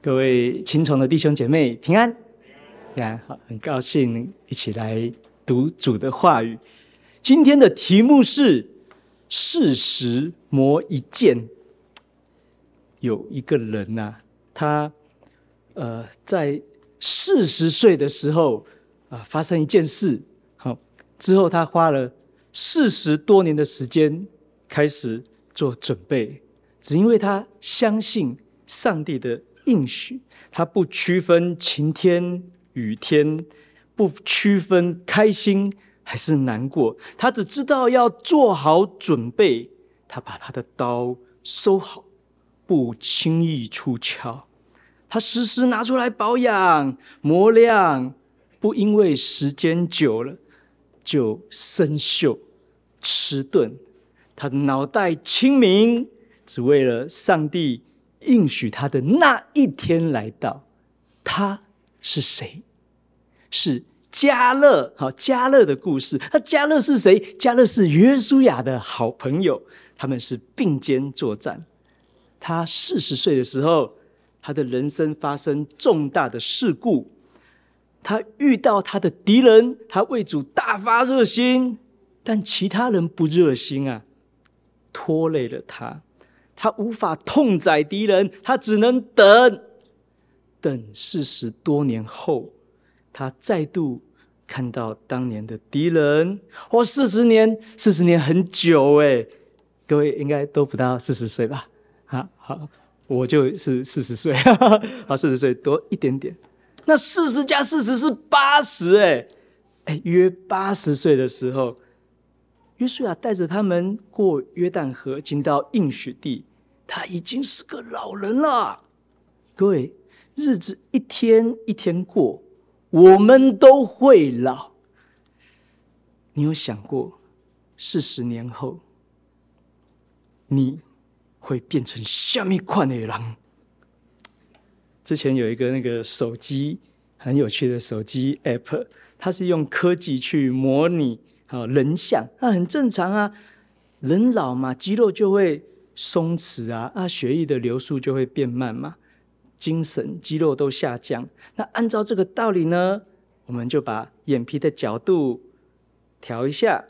各位亲崇的弟兄姐妹平安，大家好，很高兴一起来读主的话语。今天的题目是“四十磨一剑”。有一个人呐、啊，他呃在四十岁的时候啊、发生一件事，好之后他花了四十多年的时间开始做准备，只因为他相信上帝的。应许他不区分晴天雨天，不区分开心还是难过，他只知道要做好准备。他把他的刀收好，不轻易出鞘。他时时拿出来保养磨亮，不因为时间久了就生锈迟钝。他的脑袋清明，只为了上帝。应许他的那一天来到，他是谁？是加勒。好，加勒的故事。那加勒是谁？加勒是约书亚的好朋友，他们是并肩作战。他四十岁的时候，他的人生发生重大的事故，他遇到他的敌人，他为主大发热心，但其他人不热心啊，拖累了他。他无法痛宰敌人，他只能等，等四十多年后，他再度看到当年的敌人。哦，四十年，四十年很久哎，各位应该都不到四十岁吧？好，好，我就是四十岁，好，四十岁多一点点。那四十加四十是八十哎，哎，约八十岁的时候，约书亚带着他们过约旦河，进到应许地。他已经是个老人了，各位，日子一天一天过，我们都会老。你有想过，四十年后，你会变成下面款的人？之前有一个那个手机很有趣的手机 App，它是用科技去模拟啊人像，那很正常啊，人老嘛，肌肉就会。松弛啊，啊，血液的流速就会变慢嘛，精神、肌肉都下降。那按照这个道理呢，我们就把眼皮的角度调一下，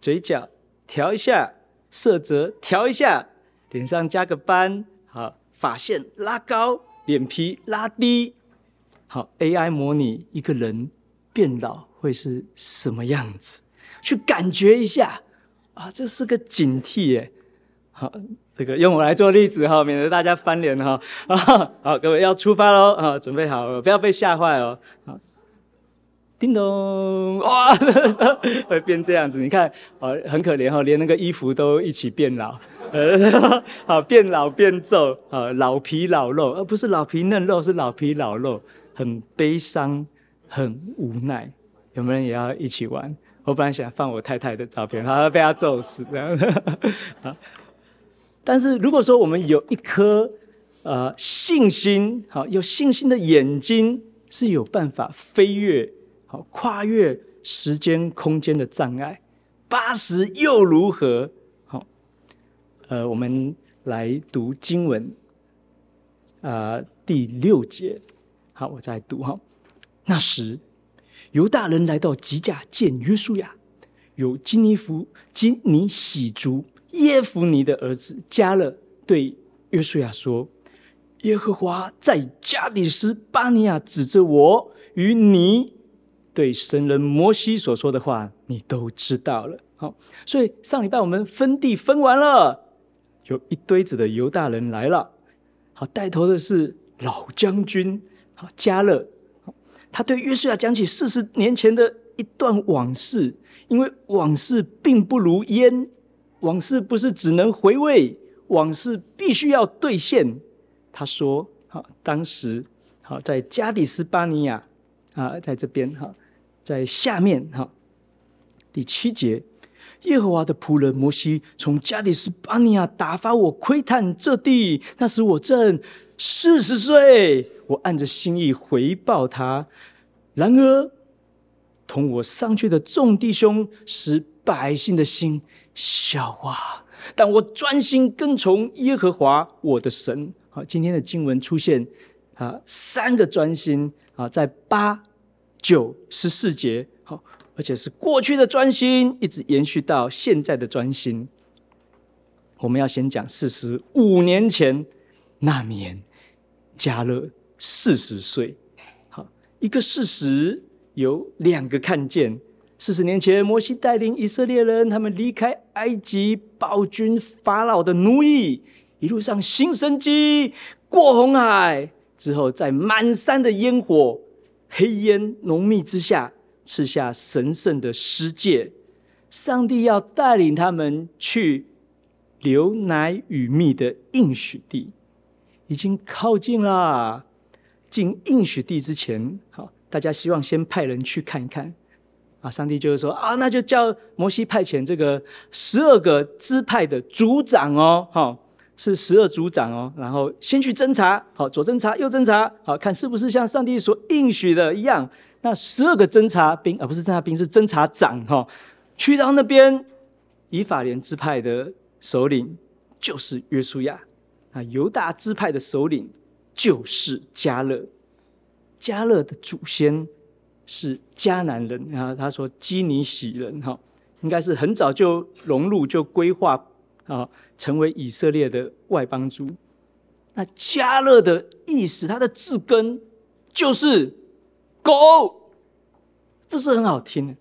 嘴角调一下，色泽调一下，脸上加个斑，好，发线拉高，脸皮拉低，好，AI 模拟一个人变老会是什么样子？去感觉一下啊，这是个警惕耶，好。这个用我来做例子哈，免得大家翻脸哈。好，各位要出发喽啊，准备好，不要被吓坏哦。叮咚，哇，会变这样子，你看，哦，很可怜哈，连那个衣服都一起变老，呃，好，变老变皱，啊，老皮老肉，而不是老皮嫩肉，是老皮老肉，很悲伤，很无奈。有没有人也要一起玩？我本来想放我太太的照片，好，被她揍死这样。好。但是如果说我们有一颗呃信心，好，有信心的眼睛是有办法飞跃，好，跨越时间空间的障碍，八十又如何？好，呃，我们来读经文，啊、第六节，好，我再读哈。那时，犹大人来到吉甲见约书亚，有基尼弗、基尼喜族。耶孚尼的儿子迦勒对约书亚说：“耶和华在加里斯巴尼亚指着我与你对神人摩西所说的话，你都知道了。好，所以上礼拜我们分地分完了，有一堆子的犹大人来了。好，带头的是老将军，好，迦勒。他对约书亚讲起四十年前的一段往事，因为往事并不如烟。”往事不是只能回味，往事必须要兑现。他说：“好，当时好在加底斯巴尼亚啊，在这边哈，在下面哈，第七节，耶和华的仆人摩西从加底斯巴尼亚打发我窥探这地，那时我正四十岁，我按着心意回报他。然而，同我上去的众弟兄使百姓的心。”小啊，但我专心跟从耶和华我的神。好，今天的经文出现啊三个专心啊，在八九十四节，好，而且是过去的专心，一直延续到现在的专心。我们要先讲四十五年前那年，加勒四十岁。好，一个事实有两个看见。四十年前，摩西带领以色列人，他们离开埃及暴君法老的奴役，一路上行神迹，过红海之后，在满山的烟火、黑烟浓密之下，吃下神圣的十诫。上帝要带领他们去流奶与蜜的应许地，已经靠近了。进应许地之前，好，大家希望先派人去看一看。啊，上帝就是说啊，那就叫摩西派遣这个十二个支派的族长哦，哈，是十二族长哦，然后先去侦查，好，左侦查，右侦查，好，看是不是像上帝所应许的一样。那十二个侦察兵，而不是侦察兵，是侦察长，哈，去到那边，以法莲支派的首领就是约书亚，啊，犹大支派的首领就是迦勒，迦勒的祖先。是迦南人，然后他说基尼洗人哈，应该是很早就融入就规划啊，成为以色列的外邦族。那迦勒的意思，他的字根就是狗，不是很好听，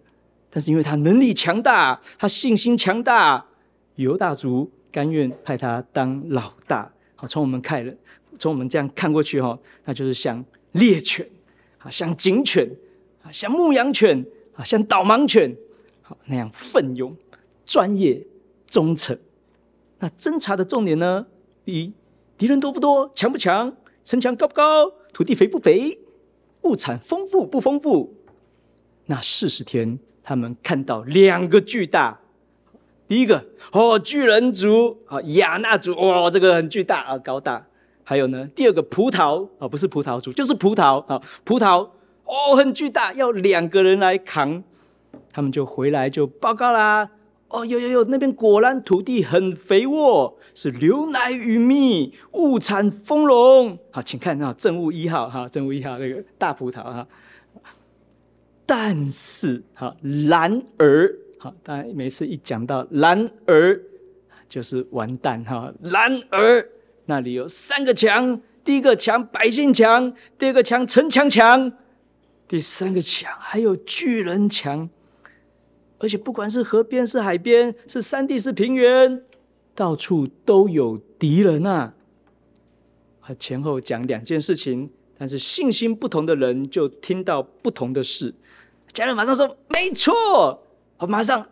但是因为他能力强大，他信心强大，犹大族甘愿派他当老大。好，从我们看了，从我们这样看过去哈，那就是像猎犬啊，像警犬。啊，像牧羊犬啊，像导盲犬，好那样奋勇、专业、忠诚。那侦查的重点呢？第一，敌人多不多，强不强，城墙高不高，土地肥不肥，物产丰富不丰富。那四十天，他们看到两个巨大。第一个哦，巨人族啊，亚纳族哇，这个很巨大啊，高大。还有呢，第二个葡萄啊，不是葡萄族，就是葡萄啊，葡萄。哦，很巨大，要两个人来扛，他们就回来就报告啦。哦，有有有，那边果然土地很肥沃，是牛奶与蜜，物产丰隆。好，请看啊，证物一号哈，证物一号那个大葡萄哈。但是哈，然而好，当然每次一讲到然而，就是完蛋哈。然而那里有三个墙，第一个墙百姓墙，第二个墙城墙墙。第三个墙还有巨人墙，而且不管是河边是海边，是山地是平原，到处都有敌人啊！前后讲两件事情，但是信心不同的人就听到不同的事。家人马上说：“没错。”我马上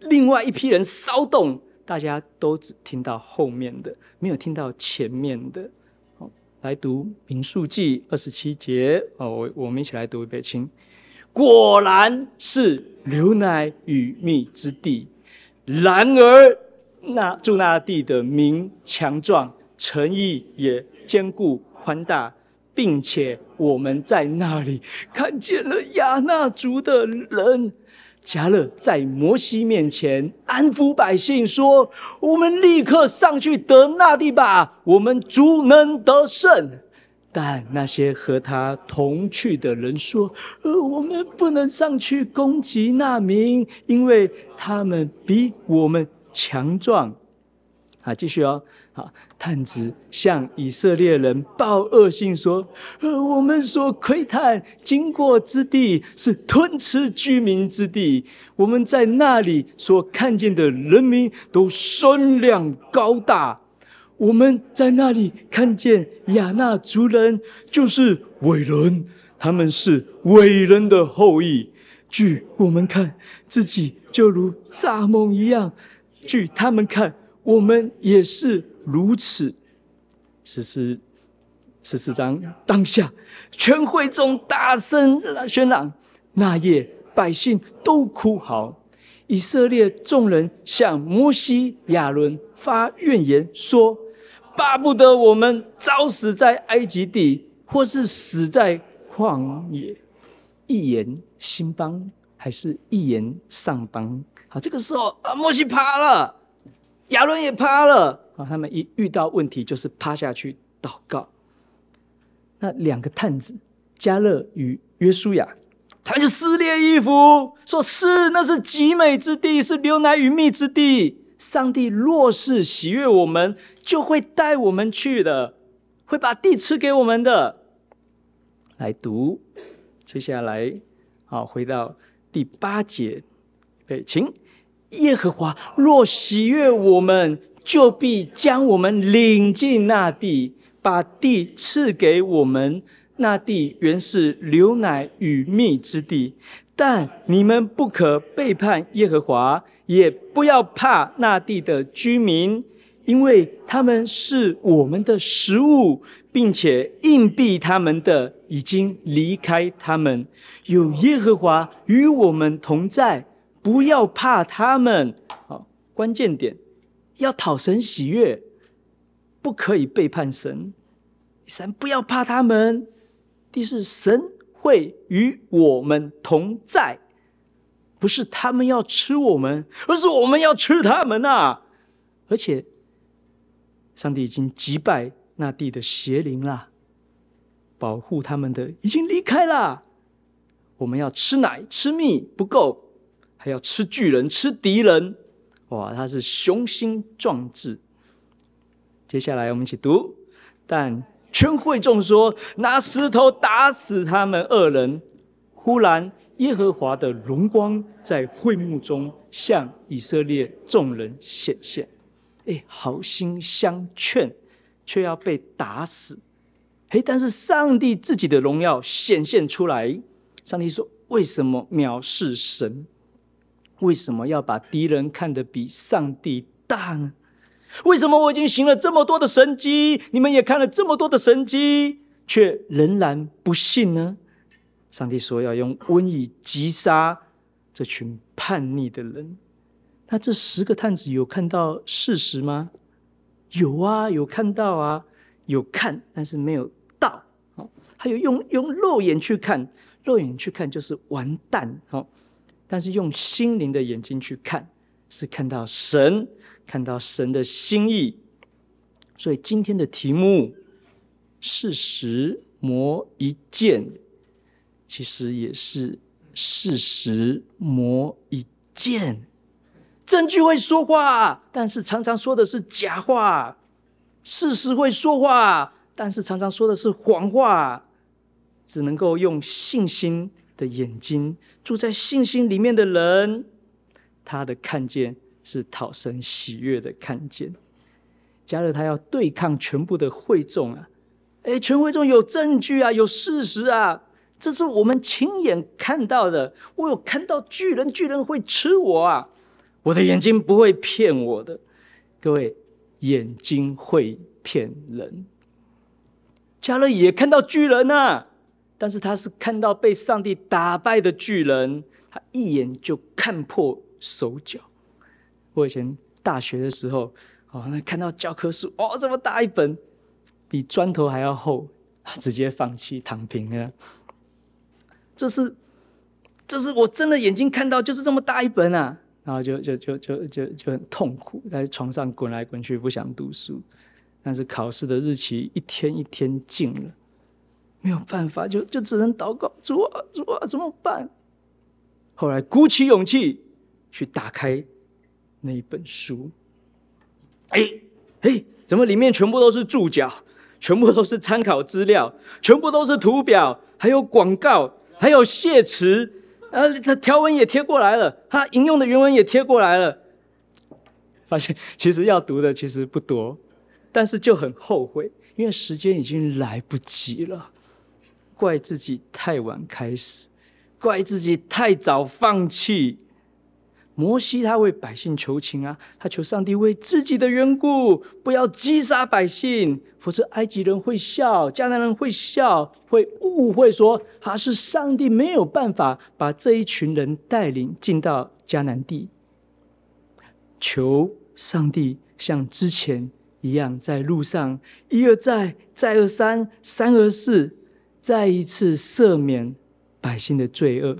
另外一批人骚动，大家都只听到后面的，没有听到前面的。来读民数记二十七节哦，我我们一起来读一遍，请。果然是牛奶与蜜之地，然而那住那地的民强壮，诚意也坚固宽大，并且我们在那里看见了亚衲族的人。迦勒在摩西面前安抚百姓说：“我们立刻上去得那地吧，我们足能得胜。”但那些和他同去的人说：“呃，我们不能上去攻击那民，因为他们比我们强壮。”好，继续哦。啊，探子向以色列人报恶信说：“呃，我们所窥探经过之地是吞吃居民之地，我们在那里所看见的人民都身量高大，我们在那里看见亚衲族人就是伟人，他们是伟人的后裔。据我们看，自己就如蚱蜢一样；据他们看，我们也是。”如此，十四十四章当下，全会众大声喧嚷。那夜百姓都哭嚎，以色列众人向摩西、亚伦发怨言，说：“巴不得我们早死在埃及地，或是死在旷野。”一言兴邦，还是一言丧邦？好，这个时候啊，摩西怕了，亚伦也怕了。他们一遇到问题，就是趴下去祷告。那两个探子加勒与约书亚，他们就撕裂衣服，说是那是极美之地，是流奶与蜜之地。上帝若是喜悦我们，就会带我们去的，会把地赐给我们的。来读，接下来好，回到第八节，对，请耶和华若喜悦我们，就必将我们领进那地，把地赐给我们。那地原是流奶与蜜之地，但你们不可背叛耶和华，也不要怕那地的居民，因为他们是我们的食物，并且硬币他们的已经离开他们。有耶和华与我们同在，不要怕他们。好，关键点。要讨神喜悦，不可以背叛神。第三，不要怕他们。第四，神会与我们同在，不是他们要吃我们，而是我们要吃他们啊！而且，上帝已经击败那地的邪灵了，保护他们的已经离开了。我们要吃奶吃蜜不够，还要吃巨人吃敌人。哇，他是雄心壮志。接下来我们一起读。但全会众说：“拿石头打死他们二人。”忽然，耶和华的荣光在会幕中向以色列众人显现。哎，好心相劝，却要被打死。哎，但是上帝自己的荣耀显现出来。上帝说：“为什么藐视神？”为什么要把敌人看得比上帝大呢？为什么我已经行了这么多的神迹，你们也看了这么多的神迹，却仍然不信呢？上帝说要用瘟疫击杀这群叛逆的人。那这十个探子有看到事实吗？有啊，有看到啊，有看，但是没有到。好，还有用用肉眼去看，肉眼去看就是完蛋。好。但是用心灵的眼睛去看，是看到神，看到神的心意。所以今天的题目“事实磨一剑”，其实也是事实磨一剑。证据会说话，但是常常说的是假话；事实会说话，但是常常说的是谎话。只能够用信心。的眼睛住在信心里面的人，他的看见是讨神喜悦的看见。迦勒他要对抗全部的会众啊，诶，全会众有证据啊，有事实啊，这是我们亲眼看到的。我有看到巨人，巨人会吃我啊，我的眼睛不会骗我的。各位，眼睛会骗人。迦勒也看到巨人啊。但是他是看到被上帝打败的巨人，他一眼就看破手脚。我以前大学的时候，哦，那看到教科书，哦，这么大一本，比砖头还要厚，直接放弃躺平了。这是，这是我真的眼睛看到，就是这么大一本啊，然后就就就就就就很痛苦，在床上滚来滚去，不想读书。但是考试的日期一天一天近了。没有办法，就就只能祷告，主啊，主啊，怎么办？后来鼓起勇气去打开那一本书，哎哎，怎么里面全部都是注脚，全部都是参考资料，全部都是图表，还有广告，还有谢词，呃，它条文也贴过来了，它引用的原文也贴过来了。发现其实要读的其实不多，但是就很后悔，因为时间已经来不及了。怪自己太晚开始，怪自己太早放弃。摩西他为百姓求情啊，他求上帝为自己的缘故不要击杀百姓，否则埃及人会笑，迦南人会笑，会误会说他是上帝没有办法把这一群人带领进到迦南地。求上帝像之前一样，在路上一而再，再而三，三而四。再一次赦免百姓的罪恶，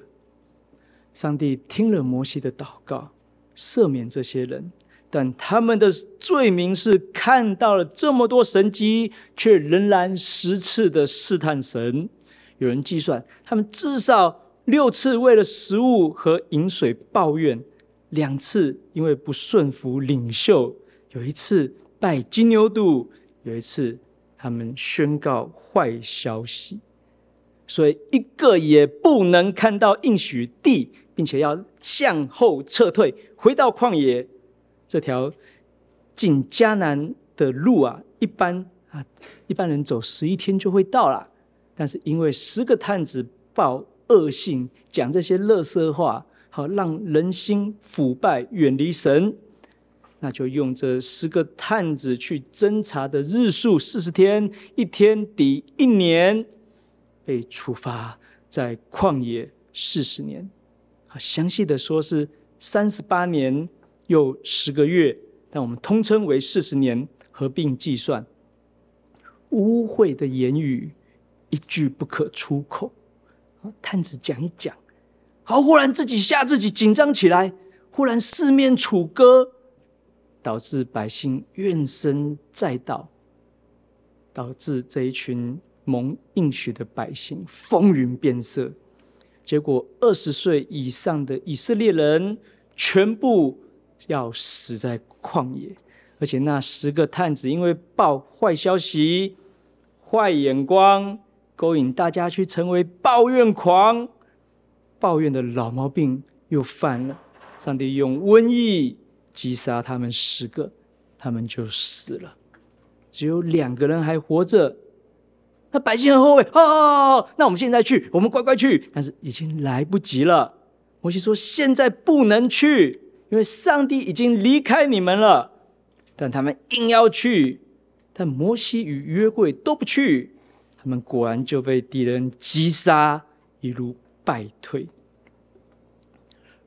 上帝听了摩西的祷告，赦免这些人，但他们的罪名是看到了这么多神迹，却仍然十次的试探神。有人计算，他们至少六次为了食物和饮水抱怨，两次因为不顺服领袖，有一次拜金牛犊，有一次他们宣告坏消息，所以一个也不能看到应许地，并且要向后撤退，回到旷野。这条进迦南的路啊，一般啊，一般人走十一天就会到了。但是因为十个探子报恶信，讲这些乐色话，好让人心腐败，远离神，那就用这十个探子去侦查的日数四十天，一天抵一年，被处罚在旷野四十年。啊，详细的说是三十八年。又十个月，但我们通称为四十年，合并计算。污秽的言语一句不可出口。探子讲一讲，好，忽然自己吓自己，紧张起来，忽然四面楚歌，导致百姓怨声载道，导致这一群蒙应许的百姓风云变色。结果二十岁以上的以色列人全部。要死在旷野，而且那十个探子因为报坏消息、坏眼光，勾引大家去成为抱怨狂，抱怨的老毛病又犯了。上帝用瘟疫击杀他们十个，他们就死了。只有两个人还活着。那百姓很后悔，哦，那我们现在去，我们乖乖去，但是已经来不及了。摩西说：“现在不能去。”因为上帝已经离开你们了，但他们硬要去，但摩西与约柜都不去，他们果然就被敌人击杀，一路败退。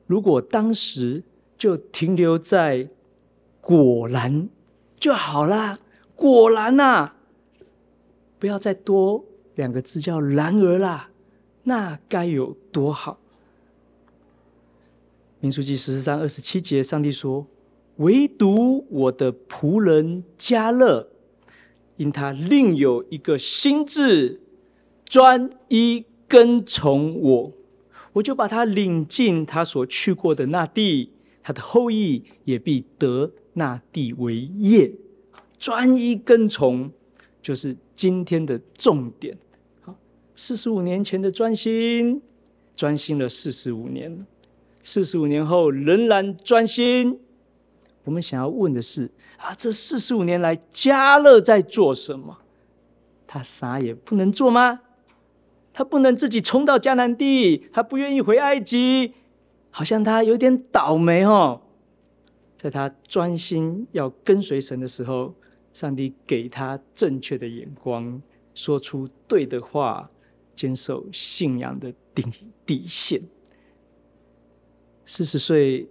如果当时就停留在果然就好啦，果然呐、啊，不要再多两个字叫然而啦，那该有多好。民数记十四章二十七节，上帝说：“唯独我的仆人迦勒，因他另有一个心志，专一跟从我，我就把他领进他所去过的那地，他的后裔也必得那地为业。专一跟从，就是今天的重点。好，四十五年前的专心，专心了四十五年。”四十五年后仍然专心。我们想要问的是：啊，这四十五年来，迦勒在做什么？他啥也不能做吗？他不能自己冲到迦南地，他不愿意回埃及，好像他有点倒霉哦。在他专心要跟随神的时候，上帝给他正确的眼光，说出对的话，坚守信仰的底底线。四十岁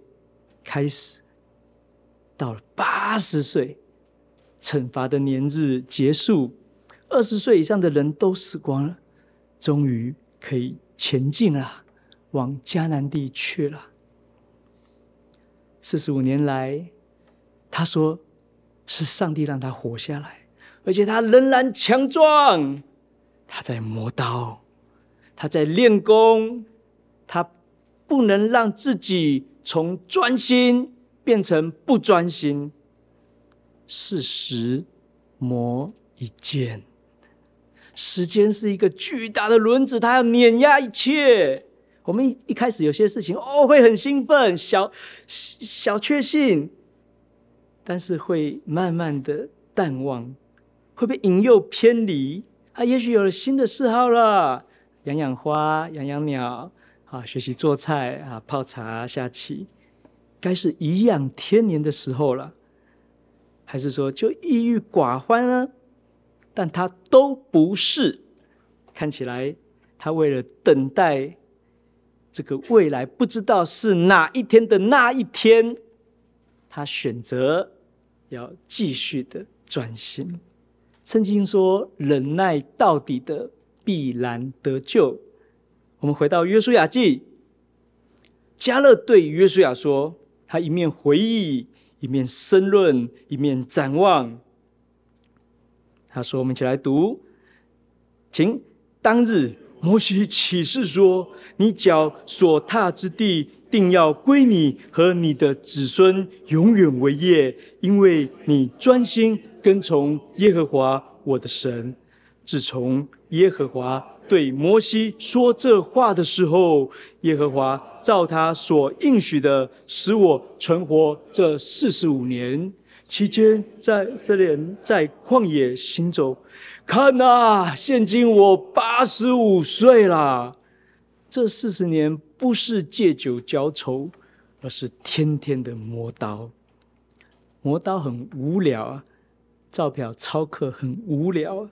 开始，到了八十岁，惩罚的年日结束，二十岁以上的人都死光了，终于可以前进了，往迦南地去了。四十五年来，他说是上帝让他活下来，而且他仍然强壮，他在磨刀，他在练功，他。不能让自己从专心变成不专心。四十磨一剑，时间是一个巨大的轮子，它要碾压一切。我们一一开始有些事情哦，会很兴奋，小小确幸，但是会慢慢的淡忘，会被引诱偏离。啊，也许有了新的嗜好了，养养花，养养鸟。啊，学习做菜啊，泡茶、下棋，该是颐养天年的时候了，还是说就郁郁寡欢呢？但他都不是，看起来他为了等待这个未来，不知道是哪一天的那一天，他选择要继续的专心。圣经说，忍耐到底的必然得救。我们回到约书亚记，迦勒对约书亚说：“他一面回忆，一面申论，一面展望。他说：“我们一起来读，请当日摩西启示说：你脚所踏之地，定要归你和你的子孙永远为业，因为你专心跟从耶和华我的神。自从耶和华对摩西说这话的时候，耶和华照他所应许的，使我存活这四十五年。”期间，在以色列人在旷野行走，看呐，现今我八十五岁了。这四十年不是借酒浇愁，而是天天的磨刀。磨刀很无聊啊，照表操课很无聊啊，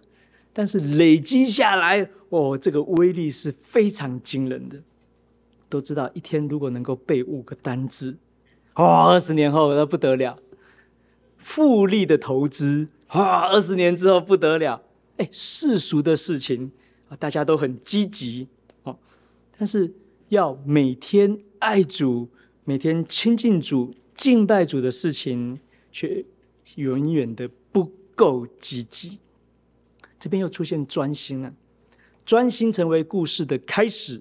但是累积下来，哦，这个威力是非常惊人的。都知道，一天如果能够背五个单字，哦，二十年后那不得了。复利的投资啊，二十年之后不得了！哎，世俗的事情啊，大家都很积极，但是要每天爱主、每天亲近主、敬拜主的事情，却远远的不够积极。这边又出现专心了，专心成为故事的开始，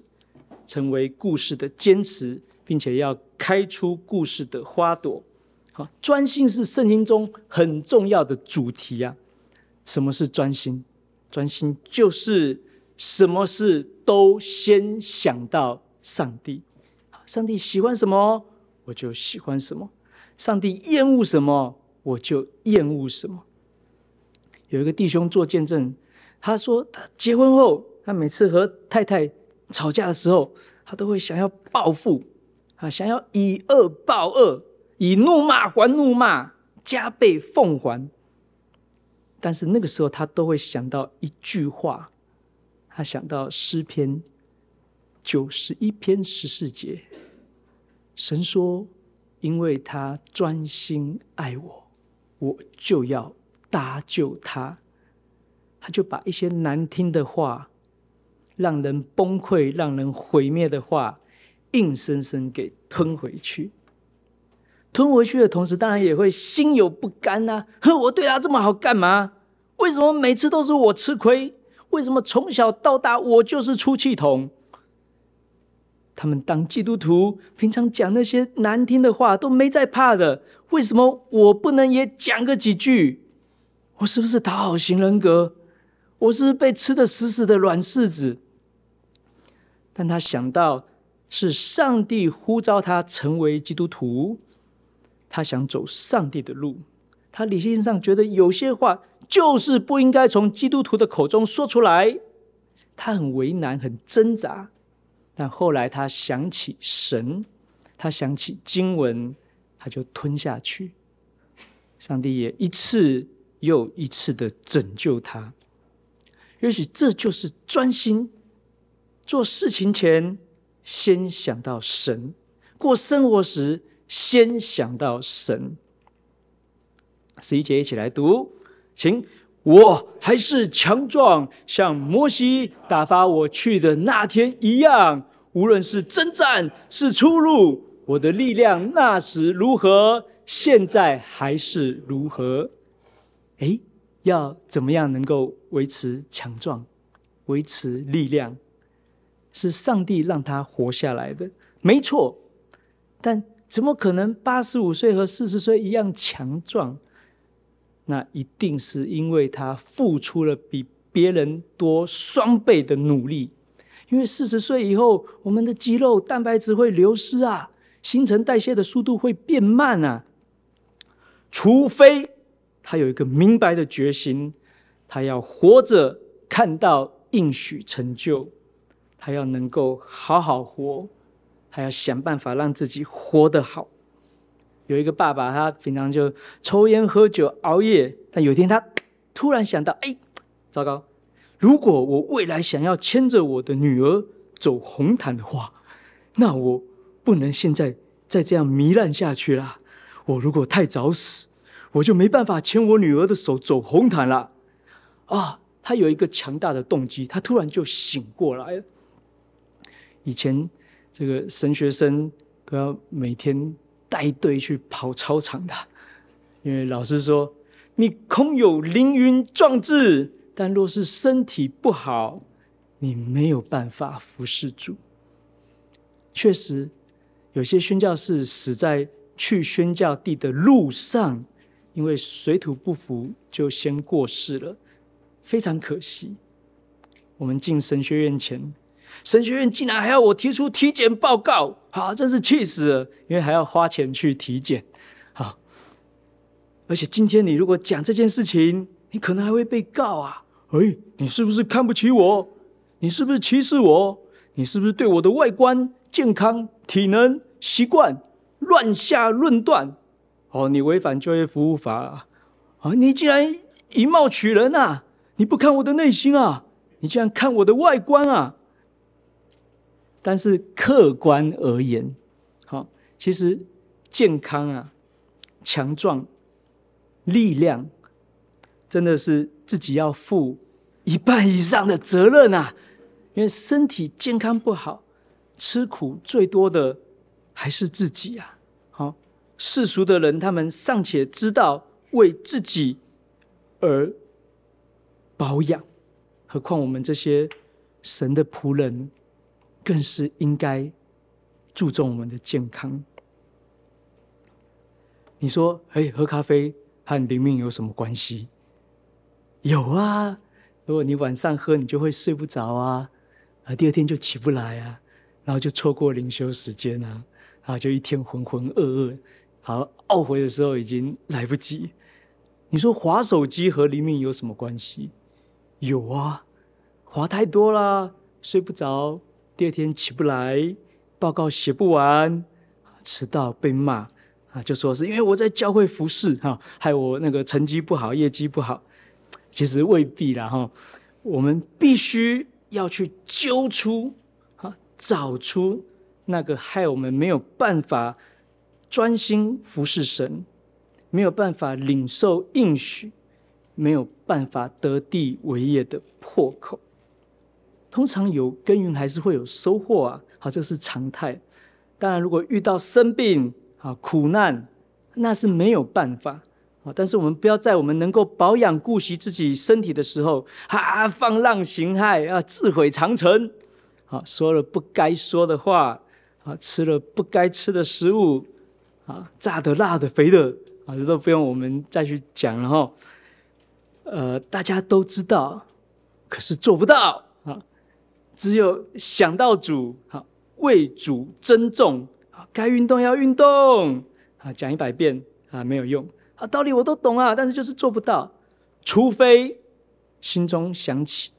成为故事的坚持，并且要开出故事的花朵。好，专心是圣经中很重要的主题啊。什么是专心？专心就是什么是都先想到上帝。上帝喜欢什么，我就喜欢什么；上帝厌恶什么，我就厌恶什么。有一个弟兄做见证，他说他结婚后，他每次和太太吵架的时候，他都会想要报复啊，想要以恶报恶。以怒骂还怒骂，加倍奉还。但是那个时候，他都会想到一句话，他想到诗篇九十一篇十四节，神说：“因为他专心爱我，我就要搭救他。”他就把一些难听的话、让人崩溃、让人毁灭的话，硬生生给吞回去。吞回去的同时，当然也会心有不甘呐、啊。哼，我对他这么好干嘛？为什么每次都是我吃亏？为什么从小到大我就是出气筒？他们当基督徒，平常讲那些难听的话都没在怕的，为什么我不能也讲个几句？我是不是讨好型人格？我是不是被吃的死死的软柿子？但他想到是上帝呼召他成为基督徒。他想走上帝的路，他理性上觉得有些话就是不应该从基督徒的口中说出来，他很为难，很挣扎。但后来他想起神，他想起经文，他就吞下去。上帝也一次又一次的拯救他。也许这就是专心做事情前，先想到神，过生活时。先想到神，十一节一起来读，请。我还是强壮，像摩西打发我去的那天一样。无论是征战，是出入，我的力量那时如何，现在还是如何。诶，要怎么样能够维持强壮，维持力量？是上帝让他活下来的，没错，但。怎么可能八十五岁和四十岁一样强壮？那一定是因为他付出了比别人多双倍的努力。因为四十岁以后，我们的肌肉、蛋白质会流失啊，新陈代谢的速度会变慢啊。除非他有一个明白的决心，他要活着看到应许成就，他要能够好好活。他要想办法让自己活得好。有一个爸爸，他平常就抽烟喝酒熬夜，但有一天他突然想到：哎，糟糕！如果我未来想要牵着我的女儿走红毯的话，那我不能现在再这样糜烂下去了。我如果太早死，我就没办法牵我女儿的手走红毯了。啊！他有一个强大的动机，他突然就醒过来了。以前。这个神学生都要每天带队去跑操场的因为老师说，你空有凌云壮志，但若是身体不好，你没有办法服侍主。确实，有些宣教士死在去宣教地的路上，因为水土不服就先过世了，非常可惜。我们进神学院前，神学院竟然还要我提出体检报告，啊，真是气死了！因为还要花钱去体检，啊，而且今天你如果讲这件事情，你可能还会被告啊！哎，你是不是看不起我？你是不是歧视我？你是不是对我的外观、健康、体能、习惯乱下论断？哦，你违反就业服务法啊！啊，你竟然以貌取人啊！你不看我的内心啊！你竟然看我的外观啊！但是客观而言，好，其实健康啊、强壮、力量，真的是自己要负一半以上的责任啊！因为身体健康不好，吃苦最多的还是自己啊！好，世俗的人他们尚且知道为自己而保养。何况我们这些神的仆人，更是应该注重我们的健康。你说，哎，喝咖啡和灵命有什么关系？有啊，如果你晚上喝，你就会睡不着啊，啊，第二天就起不来啊，然后就错过灵修时间啊，然后就一天浑浑噩噩，好懊悔的时候已经来不及。你说划手机和灵命有什么关系？有啊，划太多了，睡不着，第二天起不来，报告写不完，迟到被骂啊，就说是因为我在教会服侍哈，害我那个成绩不好，业绩不好。其实未必啦哈，我们必须要去揪出啊，找出那个害我们没有办法专心服侍神，没有办法领受应许。没有办法得地为业的破口，通常有耕耘还是会有收获啊，好，这是常态。当然，如果遇到生病啊、苦难，那是没有办法啊。但是我们不要在我们能够保养、顾惜自己身体的时候，啊，放浪形骸啊，自毁长城，啊，说了不该说的话，啊，吃了不该吃的食物，啊，炸的、辣的、肥的，啊，这都不用我们再去讲了哈。呃，大家都知道，可是做不到。只有想到主，好为主增重，啊，该运动要运动啊，讲一百遍啊没有用啊，道理我都懂啊，但是就是做不到。除非心中想起、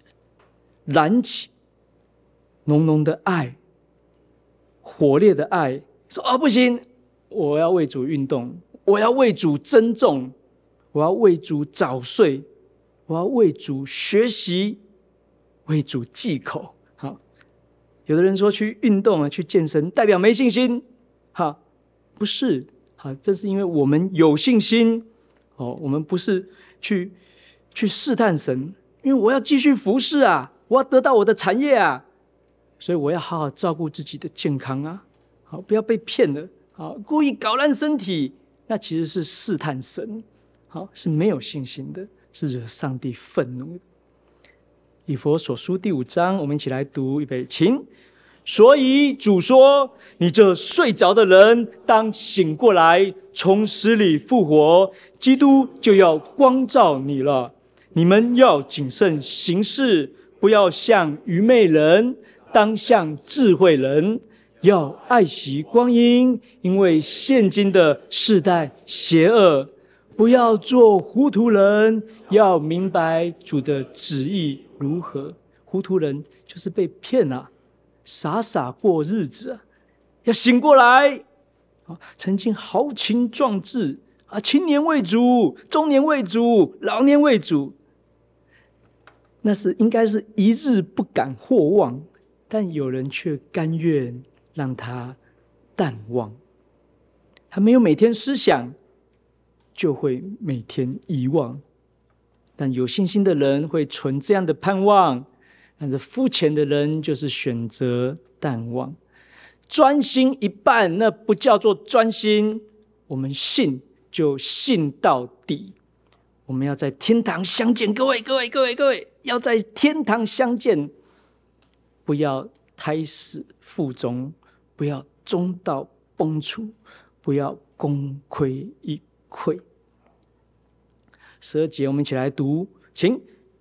燃起浓浓的爱、火烈的爱，说啊不行，我要为主运动，我要为主增重，我要为主早睡。我要为主学习，为主忌口。有的人说去运动啊，去健身，代表没信心。哈，不是。哈，这是因为我们有信心。哦，我们不是去去试探神，因为我要继续服侍啊，我要得到我的产业啊，所以我要好好照顾自己的健康啊。好，不要被骗了。好，故意搞烂身体，那其实是试探神。好，是没有信心的。是惹上帝愤怒的。以佛所书第五章，我们一起来读预备，请。所以主说：“你这睡着的人，当醒过来，从死里复活，基督就要光照你了。你们要谨慎行事，不要像愚昧人，当像智慧人，要爱惜光阴，因为现今的世代邪恶。”不要做糊涂人，要明白主的旨意如何。糊涂人就是被骗了，傻傻过日子啊！要醒过来啊！曾经豪情壮志啊，青年为主，中年为主，老年为主，那是应该是一日不敢或忘，但有人却甘愿让他淡忘，他没有每天思想。就会每天遗忘，但有信心的人会存这样的盼望，但是肤浅的人就是选择淡忘。专心一半，那不叫做专心。我们信就信到底。我们要在天堂相见，各位，各位，各位，各位，要在天堂相见，不要胎死腹中，不要中道崩殂，不要功亏一篑。十二节，我们一起来读，请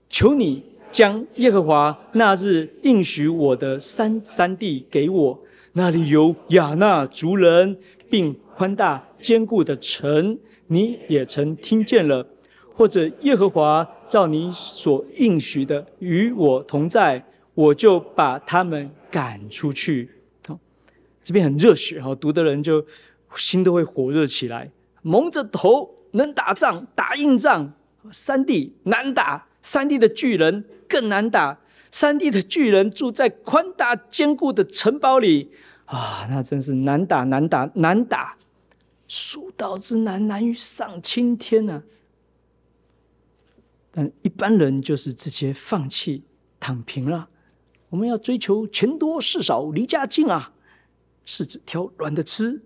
求你将耶和华那日应许我的三三地给我，那里有亚衲族人，并宽大坚固的城，你也曾听见了。或者耶和华照你所应许的与我同在，我就把他们赶出去。好，这边很热血哈，读的人就心都会火热起来。蒙着头能打仗，打硬仗，山地难打，山地的巨人更难打。山地的巨人住在宽大坚固的城堡里啊，那真是难打难打难打，蜀道之难，难于上青天啊！但一般人就是直接放弃躺平了。我们要追求钱多事少离家近啊，柿子挑软的吃。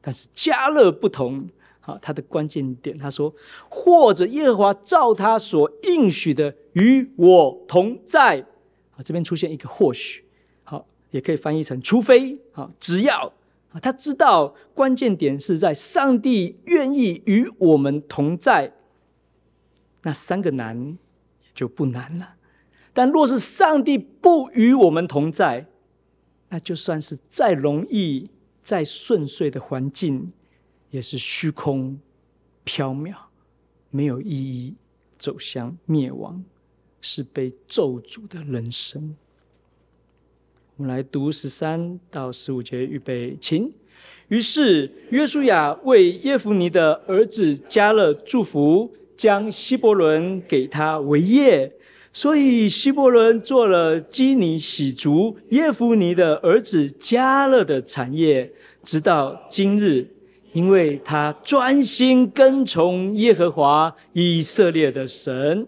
但是家乐不同，好，他的关键点，他说：或者耶和华照他所应许的与我同在。啊，这边出现一个或许，好，也可以翻译成除非，好，只要啊，他知道关键点是在上帝愿意与我们同在。那三个难也就不难了，但若是上帝不与我们同在，那就算是再容易、再顺遂的环境，也是虚空缥缈，没有意义，走向灭亡，是被咒诅的人生。我们来读十三到十五节，预备，请。于是约书亚为耶孚尼的儿子加勒祝福。将希伯伦给他为业，所以希伯伦做了基尼洗族耶孚尼的儿子加勒的产业，直到今日，因为他专心跟从耶和华以色列的神。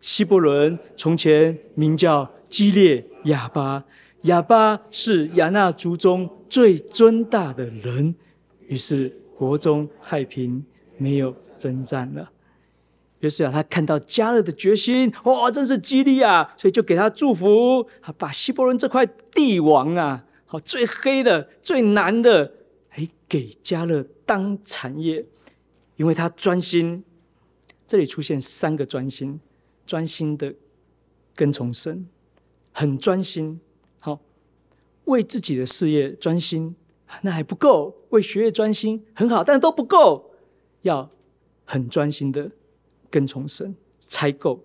希伯伦从前名叫基列亚巴，亚巴是亚衲族中最尊大的人，于是国中太平，没有征战了。约书亚他看到加勒的决心，哇，真是激励啊！所以就给他祝福，把希伯伦这块地王啊，好最黑的、最难的，给迦勒当产业，因为他专心。这里出现三个专心：专心的跟从神，很专心，好为自己的事业专心，那还不够；为学业专心很好，但都不够，要很专心的。跟从神，才够。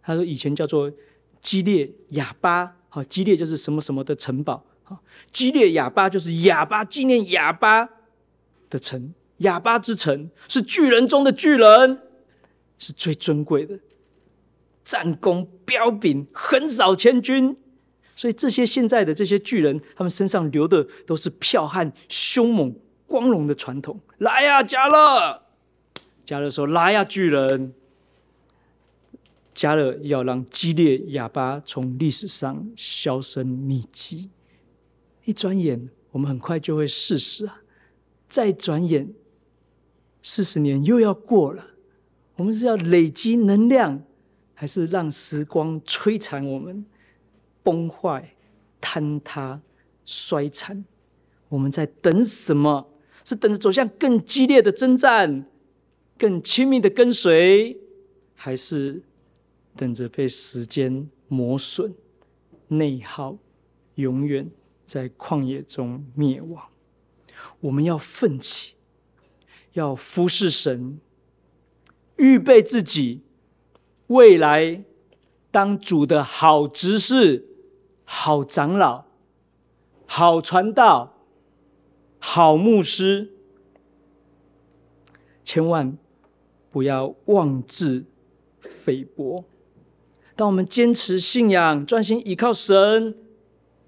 他说以前叫做基列亚巴，好，基列就是什么什么的城堡，激烈哑巴就是哑巴纪念哑巴的城，哑巴之城是巨人中的巨人，是最尊贵的，战功彪炳，横扫千军。所以这些现在的这些巨人，他们身上流的都是剽悍、凶猛、光荣的传统。来呀，加勒！加勒说：“来呀，巨人！加勒要让激烈哑巴从历史上销声匿迹。一转眼，我们很快就会四十啊！再转眼，四十年又要过了。我们是要累积能量，还是让时光摧残我们，崩坏、坍塌、衰残？我们在等什么？是等着走向更激烈的征战？”更亲密的跟随，还是等着被时间磨损、内耗，永远在旷野中灭亡？我们要奋起，要服侍神，预备自己，未来当主的好执事、好长老、好传道、好牧师，千万。不要妄自菲薄。当我们坚持信仰、专心依靠神，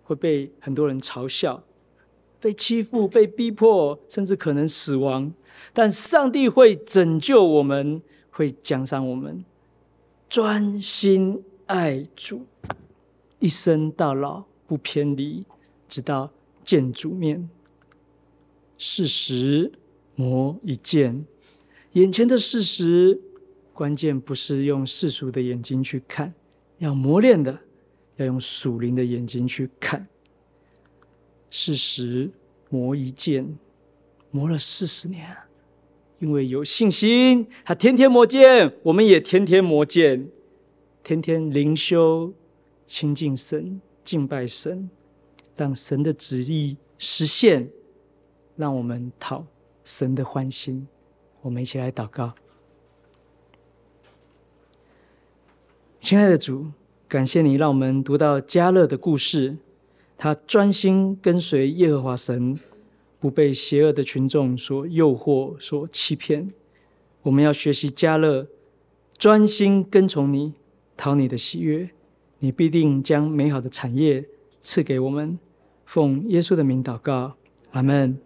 会被很多人嘲笑、被欺负、被逼迫，甚至可能死亡。但上帝会拯救我们，会奖赏我们。专心爱主，一生到老不偏离，直到见主面。事实磨一剑。眼前的事实，关键不是用世俗的眼睛去看，要磨练的，要用属灵的眼睛去看。四十磨一剑，磨了四十年，因为有信心，他天天磨剑，我们也天天磨剑，天天灵修，亲近神，敬拜神，让神的旨意实现，让我们讨神的欢心。我们一起来祷告，亲爱的主，感谢你让我们读到加勒的故事。他专心跟随耶和华神，不被邪恶的群众所诱惑、所欺骗。我们要学习加勒，专心跟从你，讨你的喜悦。你必定将美好的产业赐给我们。奉耶稣的名祷告，阿门。